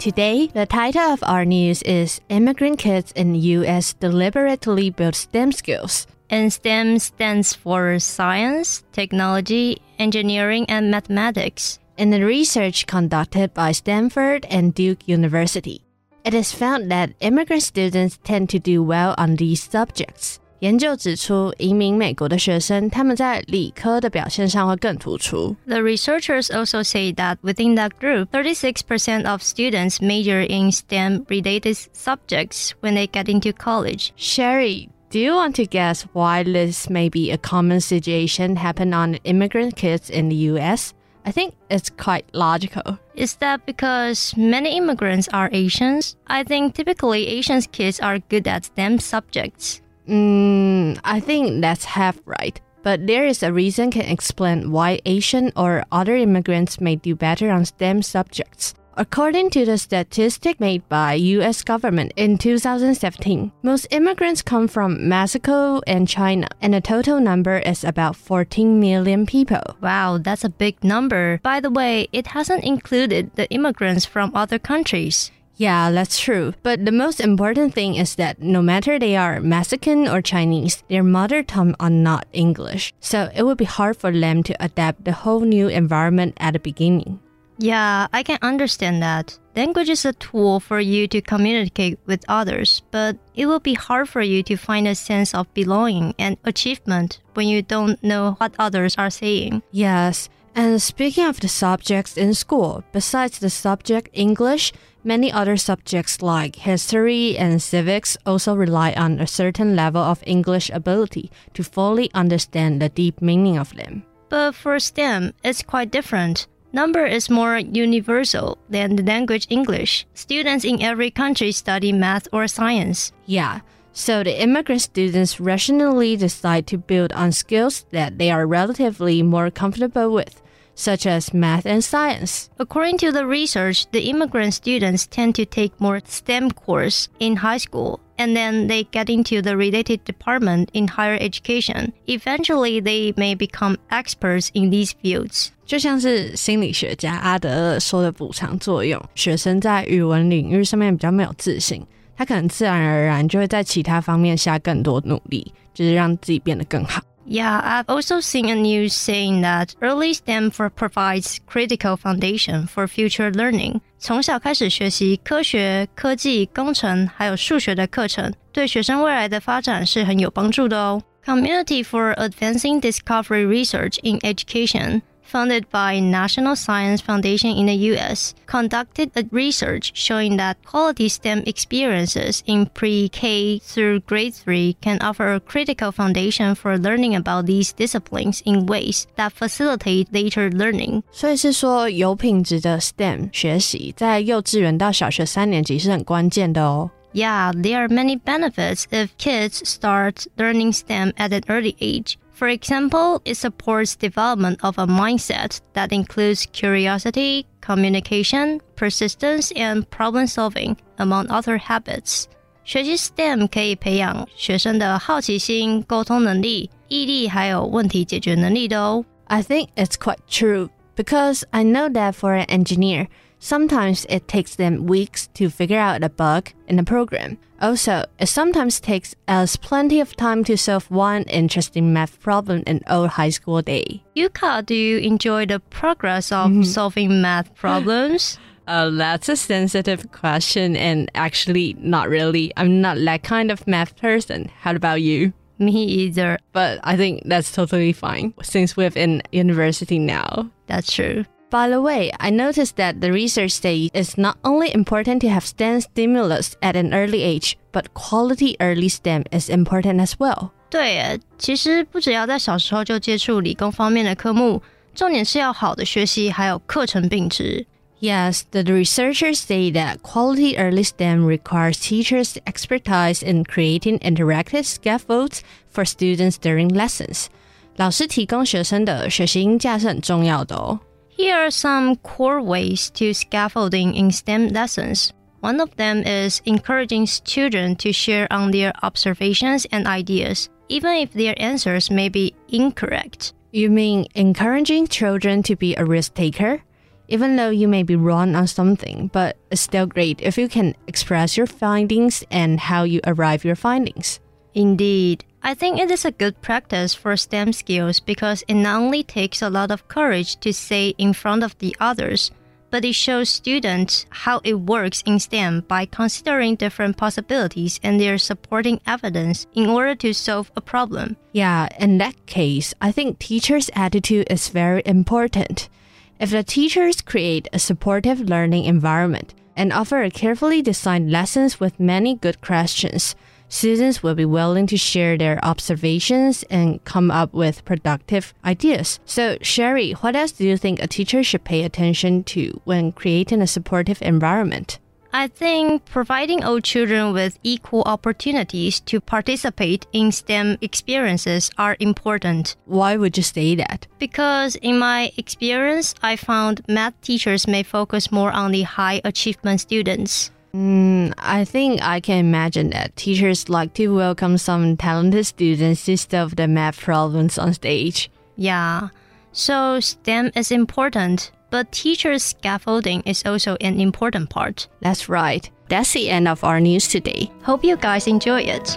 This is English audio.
Today, the title of our news is Immigrant Kids in the US Deliberately Build STEM Skills. And STEM stands for science, technology, engineering, and mathematics. In the research conducted by Stanford and Duke University, it is found that immigrant students tend to do well on these subjects. 研究指出，移民美国的学生，他们在理科的表现上会更突出。The researchers also say that within that group, 36% of students major in STEM-related subjects when they get into college. Sherry, do you want to guess why this may be a common situation happen on immigrant kids in the US? I think it's quite logical. Is that because many immigrants are Asians? I think typically Asian kids are good at STEM subjects. Mm, I think that's half right. But there is a reason can explain why Asian or other immigrants may do better on STEM subjects. According to the statistic made by US government in 2017, most immigrants come from Mexico and China, and the total number is about 14 million people. Wow, that's a big number. By the way, it hasn't included the immigrants from other countries. Yeah, that's true. But the most important thing is that no matter they are Mexican or Chinese, their mother tongue are not English. So it would be hard for them to adapt the whole new environment at the beginning. Yeah, I can understand that. Language is a tool for you to communicate with others, but it will be hard for you to find a sense of belonging and achievement when you don't know what others are saying. Yes. And speaking of the subjects in school, besides the subject English, many other subjects like history and civics also rely on a certain level of English ability to fully understand the deep meaning of them. But for STEM, it's quite different. Number is more universal than the language English. Students in every country study math or science. Yeah. So the immigrant students rationally decide to build on skills that they are relatively more comfortable with, such as math and science. According to the research, the immigrant students tend to take more STEM course in high school and then they get into the related department in higher education. Eventually, they may become experts in these fields. 就像是心理学家阿德勒说的补偿作用，学生在语文领域上面比较没有自信， 他可能自然而然就会在其他方面下更多努力，就是让自己变得更好。Yeah, I've also seen a news saying that early STEM for provides critical foundation for future learning. 从小开始学习科学、科技、工程还有数学的课程，对学生未来的发展是很有帮助的哦。Community for Advancing Discovery Research in Education funded by National Science Foundation in the US, conducted a research showing that quality STEM experiences in pre-K through grade 3 can offer a critical foundation for learning about these disciplines in ways that facilitate later learning. 所以是说，有品质的 STEM 学习在幼稚园到小学三年级是很关键的哦。Yeah, there are many benefits if kids start learning STEM at an early age. For example, it supports development of a mindset that includes curiosity, communication, persistence, and problem solving, among other habits. 学习 STEM 可以培养学生的好奇心、沟通能力、毅力，还有问题解决能力的哦。I think it's quite true because I know that for an engineer, sometimes it takes them weeks to figure out a bug in a program. Also, it sometimes takes us plenty of time to solve one interesting math problem in old high school day. Yuka, do you enjoy the progress of Mm-hmm. solving math problems? Uh, that's a sensitive question, and actually, not really. I'm not that kind of math person. How about you? Me either. But I think that's totally fine since we're in university now. That's true. By the way, I noticed that the research states it's not only important to have STEM stimulus at an early age, but quality early STEM is important as well. 对，其实不只要在小时候就接触理工方面的科目，重点是要好的学习，还有课程并值。Yes, the researchers say that quality early STEM requires teachers' expertise in creating interactive scaffolds for students during lessons. 老师提供学生的学习鹰架是很重要的哦。Here are some core ways to scaffolding in STEM lessons. One of them is encouraging students to share on their observations and ideas, even if their answers may be incorrect. You mean encouraging children to be a risk taker? even though you may be wrong on something, but it's still great if you can express your findings and how you arrive your findings. Indeed. I think it is a good practice for STEM skills because it not only takes a lot of courage to say in front of the others, but it shows students how it works in STEM by considering different possibilities and their supporting evidence in order to solve a problem. Yeah, in that case, I think teachers' attitude is very important. If the teachers create a supportive learning environment and offer carefully designed lessons with many good questions, students will be willing to share their observations and come up with productive ideas. So, Sherry, what else do you think a teacher should pay attention to when creating a supportive environment? I think providing all children with equal opportunities to participate in STEM experiences are important. Why would you say that? Because in my experience, I found math teachers may focus more on the high achievement students. Mm, I think I can imagine that teachers like to welcome some talented students to solve the math problems on stage. Yeah, so STEM is important, but teachers' scaffolding is also an important part. That's right. That's the end of our news today. Hope you guys enjoy it.